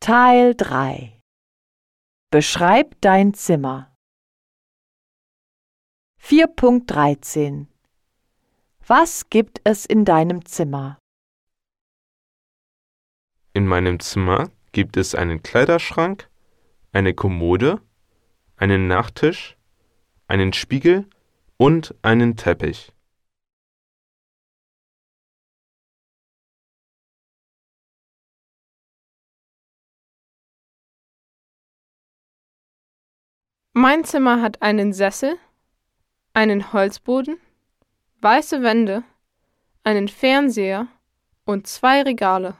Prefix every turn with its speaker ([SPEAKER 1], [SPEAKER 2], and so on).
[SPEAKER 1] Teil 3 Beschreib dein Zimmer 4.13 Was gibt es in deinem Zimmer?
[SPEAKER 2] In meinem Zimmer gibt es einen Kleiderschrank, eine Kommode, einen Nachttisch, einen Spiegel und einen Teppich.
[SPEAKER 3] Mein Zimmer hat einen Sessel, einen Holzboden, weiße Wände, einen Fernseher und zwei Regale.